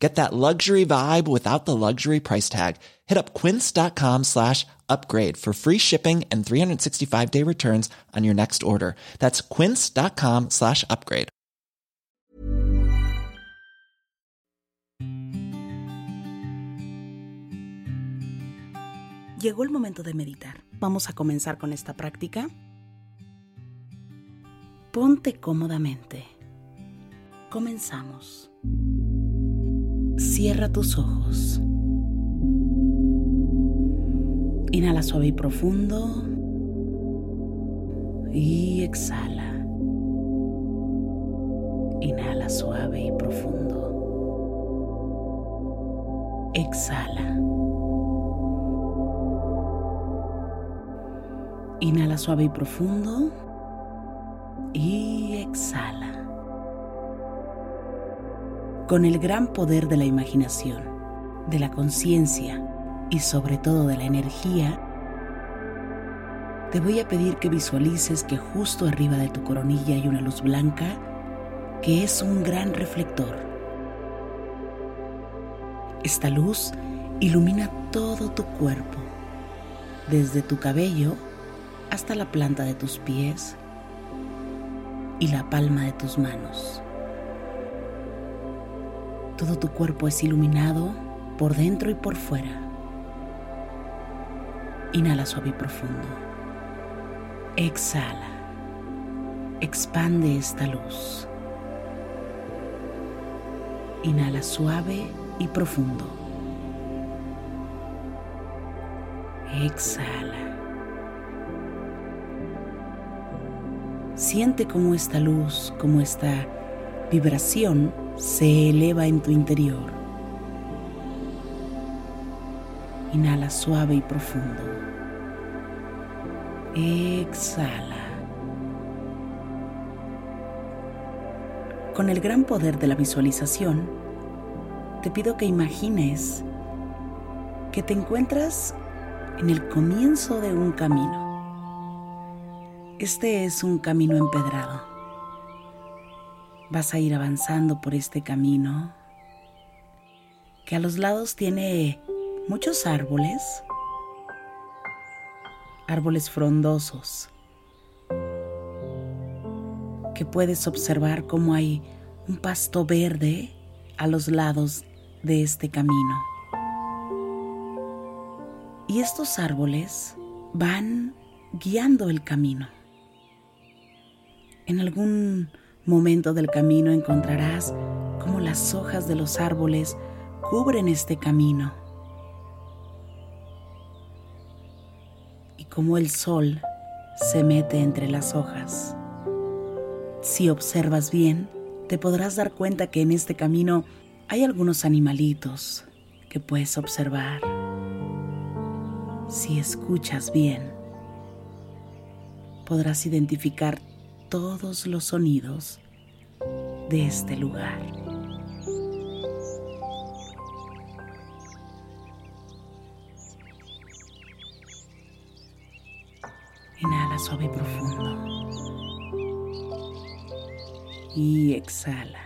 Get that luxury vibe without the luxury price tag. Hit up quince.com slash upgrade for free shipping and 365 day returns on your next order. That's quince.com slash upgrade. Llegó el momento de meditar. Vamos a comenzar con esta práctica. Ponte cómodamente. Comenzamos. Cierra tus ojos. Inhala suave y profundo. Y exhala. Inhala suave y profundo. Exhala. Inhala suave y profundo. Y exhala. Con el gran poder de la imaginación, de la conciencia, y sobre todo de la energía, te voy a pedir que visualices que justo arriba de tu coronilla hay una luz blanca que es un gran reflector. Esta luz ilumina todo tu cuerpo, desde tu cabello hasta la planta de tus pies y la palma de tus manos. Todo tu cuerpo es iluminado por dentro y por fuera. Inhala suave y profundo. Exhala. Expande esta luz. Inhala suave y profundo. Exhala. Siente cómo esta luz, cómo esta vibración se eleva en tu interior. Inhala suave y profundo. Exhala. Con el gran poder de la visualización, te pido que imagines que te encuentras en el comienzo de un camino. Este es un camino empedrado. Vas a ir avanzando por este camino que a los lados tiene muchos árboles, árboles frondosos, que puedes observar cómo hay un pasto verde a los lados de este camino. Y estos árboles van guiando el camino. En algún momento del camino encontrarás cómo las hojas de los árboles cubren este camino como el sol se mete entre las hojas. Si observas bien, te podrás dar cuenta que en este camino hay algunos animalitos que puedes observar. Si escuchas bien, podrás identificar todos los sonidos de este lugar. Inhala suave y profundo. Y exhala.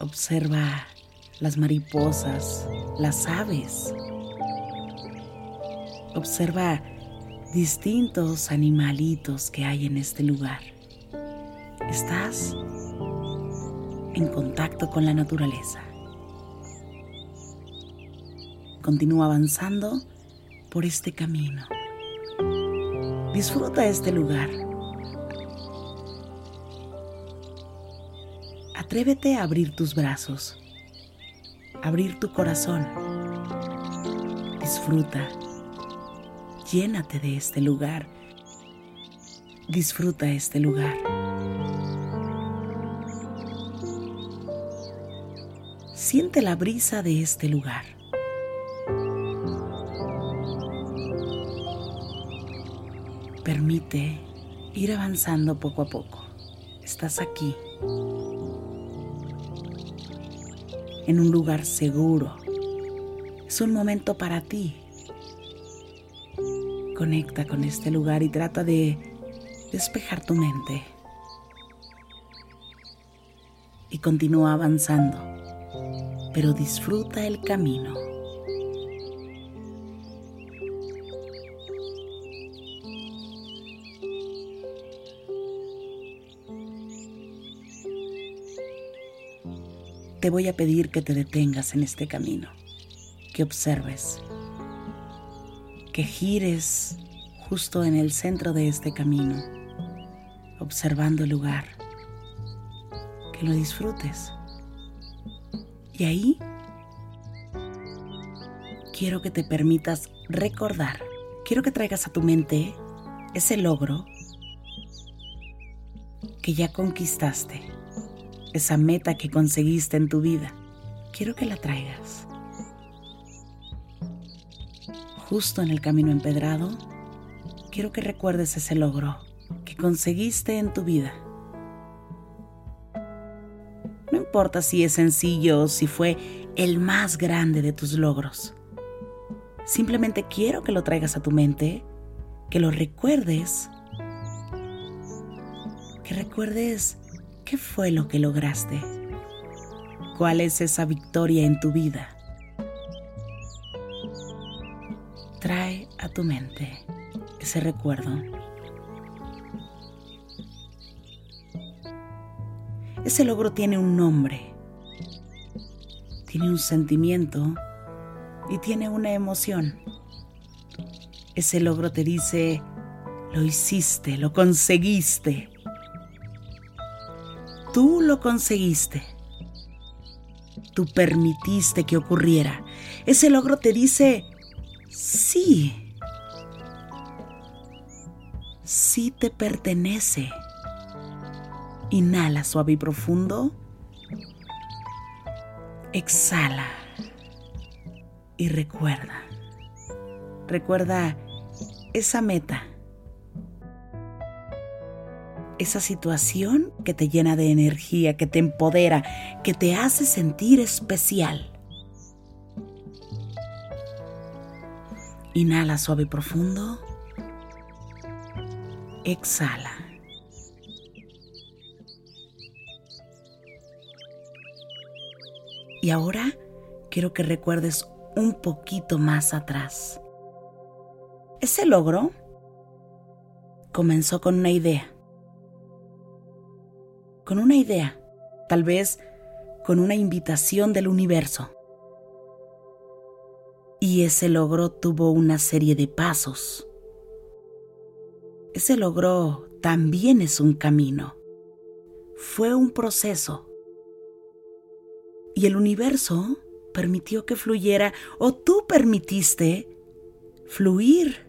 Observa las mariposas, las aves. Observa distintos animalitos que hay en este lugar. Estás en contacto con la naturaleza. Continúa avanzando por este camino. Disfruta este lugar. Atrévete a abrir tus brazos, abrir tu corazón. Disfruta. Llénate de este lugar. Disfruta este lugar. Siente la brisa de este lugar. Permite ir avanzando poco a poco. Estás aquí, en un lugar seguro. Es un momento para ti. Conecta con este lugar y trata de despejar tu mente. Y continúa avanzando, pero disfruta el camino. te voy a pedir que te detengas en este camino, que observes, que gires justo en el centro de este camino, observando el lugar, que lo disfrutes. Y ahí quiero que te permitas recordar, quiero que traigas a tu mente ese logro que ya conquistaste esa meta que conseguiste en tu vida. Quiero que la traigas. Justo en el camino empedrado, quiero que recuerdes ese logro que conseguiste en tu vida. No importa si es sencillo o si fue el más grande de tus logros. Simplemente quiero que lo traigas a tu mente, que lo recuerdes, que recuerdes ¿Qué fue lo que lograste? ¿Cuál es esa victoria en tu vida? A tu mente ese recuerdo. Ese logro tiene un nombre, tiene un sentimiento y tiene una emoción. Ese logro te dice, lo hiciste, lo conseguiste, Tú lo conseguiste. Tú permitiste que ocurriera. Ese logro te dice, sí. Sí te pertenece. Inhala suave y profundo. Exhala. Y recuerda. Recuerda esa meta esa situación que te llena de energía, que te empodera, que te hace sentir especial. Inhala suave y profundo. Exhala. Y ahora quiero que recuerdes un poquito más atrás. Ese logro comenzó con una idea con una idea, tal vez con una invitación del universo. Y ese logro tuvo una serie de pasos. Ese logro también es un camino. Fue un proceso. Y el universo permitió que fluyera o tú permitiste fluir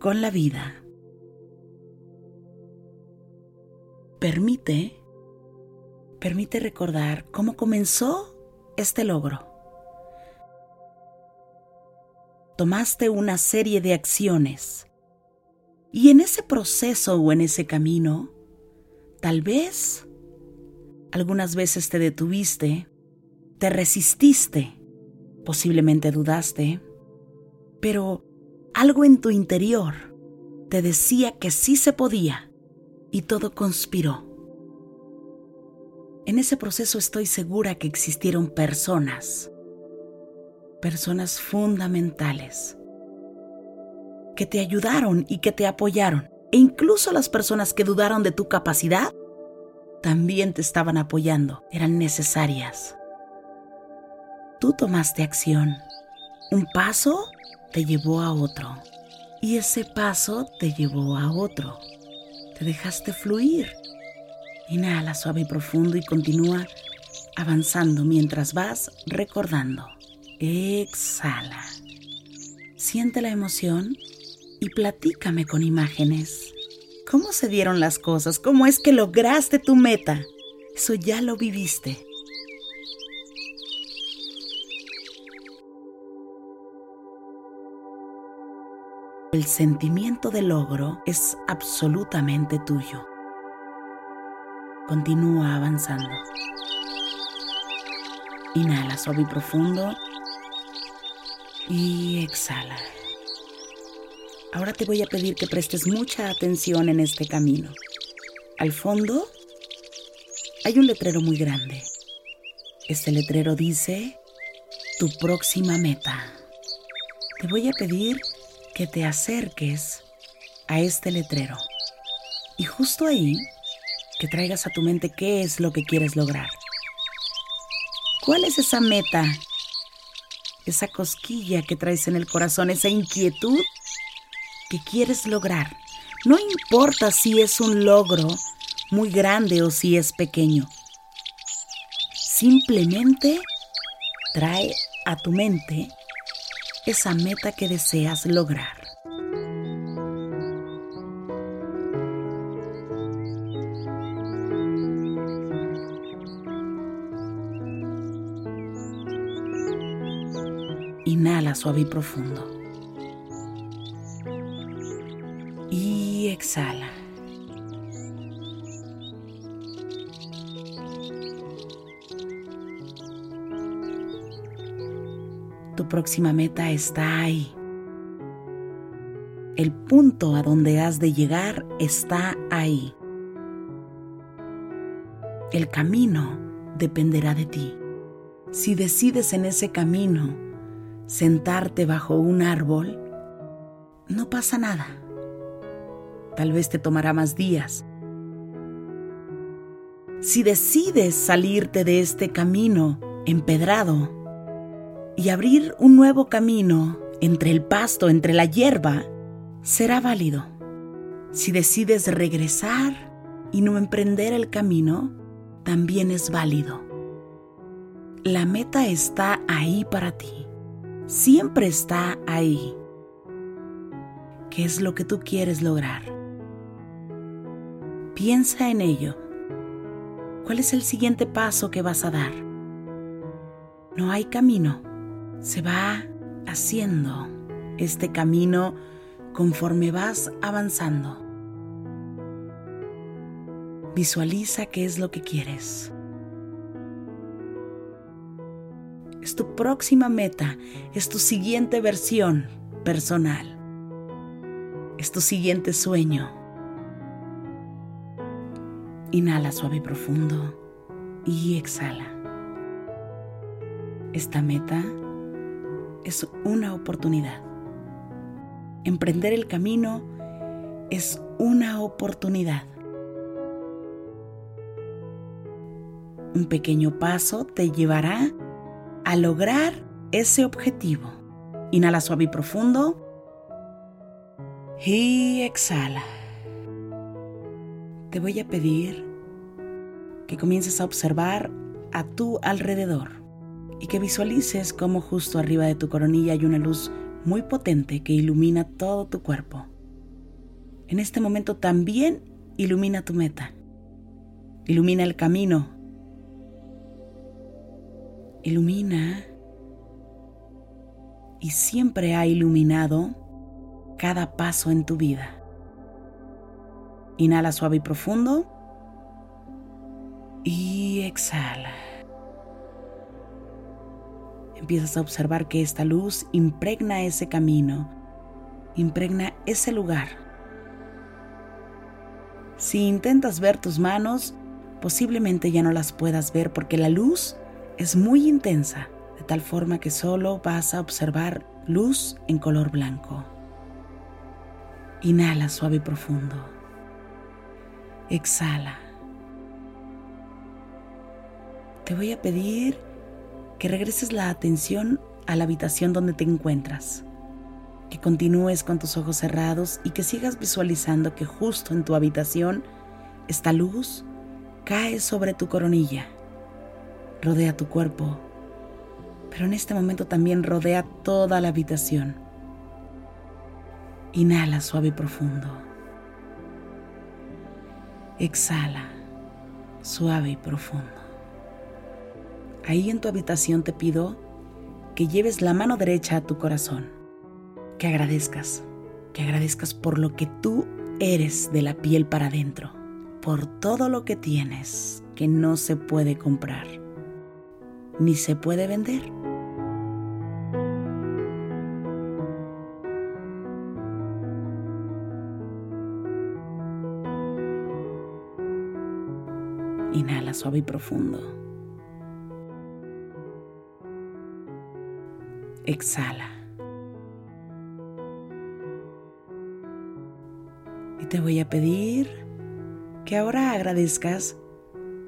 con la vida. Permite permite recordar cómo comenzó este logro. Tomaste una serie de acciones. Y en ese proceso o en ese camino, tal vez algunas veces te detuviste, te resististe, posiblemente dudaste, pero algo en tu interior te decía que sí se podía y todo conspiró. En ese proceso estoy segura que existieron personas, personas fundamentales, que te ayudaron y que te apoyaron. E incluso las personas que dudaron de tu capacidad, también te estaban apoyando, eran necesarias. Tú tomaste acción. Un paso te llevó a otro. Y ese paso te llevó a otro. Te dejaste fluir Inhala suave y profundo y continúa avanzando mientras vas recordando. Exhala. Siente la emoción y platícame con imágenes. ¿Cómo se dieron las cosas? ¿Cómo es que lograste tu meta? Eso ya lo viviste. el sentimiento de logro es absolutamente tuyo. Continúa avanzando. Inhala suave y profundo y exhala. Ahora te voy a pedir que prestes mucha atención en este camino. Al fondo hay un letrero muy grande. Este letrero dice, tu próxima meta. Te voy a pedir que te acerques a este letrero y justo ahí que traigas a tu mente qué es lo que quieres lograr. ¿Cuál es esa meta? Esa cosquilla que traes en el corazón, esa inquietud que quieres lograr. No importa si es un logro muy grande o si es pequeño. Simplemente trae a tu mente esa meta que deseas lograr. Inhala suave y profundo. Y exhala. Tu próxima meta está ahí. El punto a donde has de llegar está ahí. El camino dependerá de ti. Si decides en ese camino sentarte bajo un árbol, no pasa nada. Tal vez te tomará más días. Si decides salirte de este camino empedrado y abrir un nuevo camino entre el pasto, entre la hierba, será válido. Si decides regresar y no emprender el camino, también es válido. La meta está ahí para ti siempre está ahí. ¿Qué es lo que tú quieres lograr? Piensa en ello. ¿Cuál es el siguiente paso que vas a dar? No hay camino. Se va haciendo este camino conforme vas avanzando. Visualiza qué es lo que quieres. Próxima meta, es tu siguiente versión personal, es tu siguiente sueño. Inhala suave y profundo y exhala. Esta meta es una oportunidad. Emprender el camino es una oportunidad. Un pequeño paso te llevará a lograr ese objetivo. Inhala suave y profundo. Y exhala. Te voy a pedir que comiences a observar a tu alrededor y que visualices cómo justo arriba de tu coronilla hay una luz muy potente que ilumina todo tu cuerpo. En este momento también ilumina tu meta. Ilumina el camino ilumina y siempre ha iluminado cada paso en tu vida. Inhala suave y profundo y exhala. Empiezas a observar que esta luz impregna ese camino, impregna ese lugar. Si intentas ver tus manos, posiblemente ya no las puedas ver porque la luz es muy intensa, de tal forma que solo vas a observar luz en color blanco. Inhala suave y profundo. Exhala. Te voy a pedir que regreses la atención a la habitación donde te encuentras, que continúes con tus ojos cerrados y que sigas visualizando que justo en tu habitación esta luz cae sobre tu coronilla rodea tu cuerpo, pero en este momento también rodea toda la habitación. Inhala suave y profundo. Exhala suave y profundo. Ahí en tu habitación te pido que lleves la mano derecha a tu corazón, que agradezcas, que agradezcas por lo que tú eres de la piel para adentro, por todo lo que tienes que no se puede comprar, ni se puede vender. Inhala suave y profundo. Exhala. Y te voy a pedir que ahora agradezcas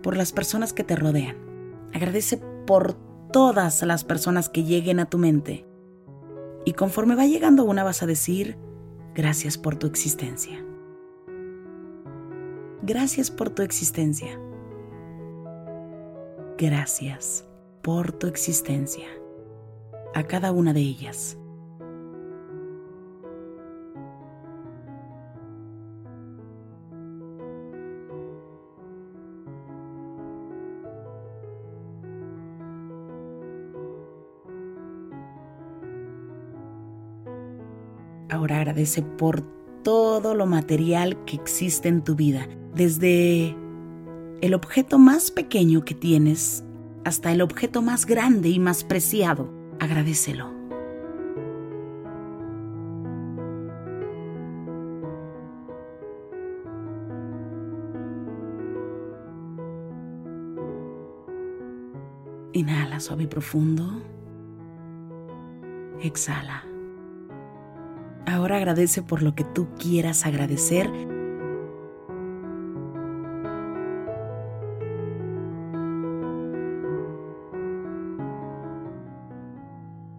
por las personas que te rodean. Agradece por todas las personas que lleguen a tu mente. Y conforme va llegando una vas a decir, gracias por tu existencia. Gracias por tu existencia. Gracias por tu existencia. A cada una de ellas. Agradece por todo lo material que existe en tu vida, desde el objeto más pequeño que tienes hasta el objeto más grande y más preciado. Agradecelo. Inhala suave y profundo. Exhala. Ahora agradece por lo que tú quieras agradecer.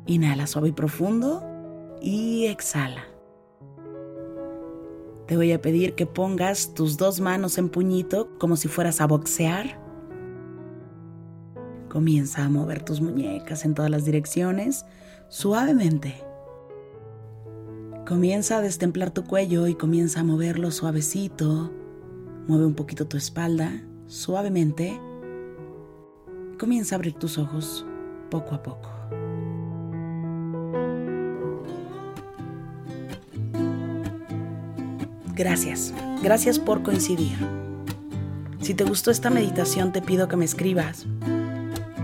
Inhala suave y profundo y exhala. Te voy a pedir que pongas tus dos manos en puñito como si fueras a boxear. Comienza a mover tus muñecas en todas las direcciones suavemente. Comienza a destemplar tu cuello y comienza a moverlo suavecito. Mueve un poquito tu espalda suavemente. Comienza a abrir tus ojos poco a poco. Gracias, gracias por coincidir. Si te gustó esta meditación te pido que me escribas,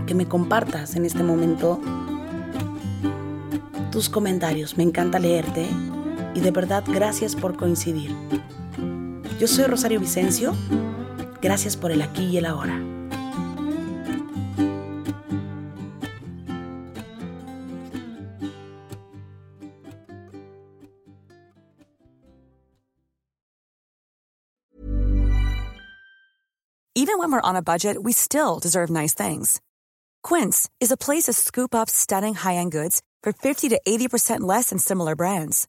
que me compartas en este momento tus comentarios. Me encanta leerte y de verdad gracias por coincidir. Yo soy Rosario Vicencio. Gracias por el aquí y el ahora. Even when we're on a budget, we still deserve nice things. Quince is a place to scoop up stunning high-end goods for 50 to 80% less than similar brands.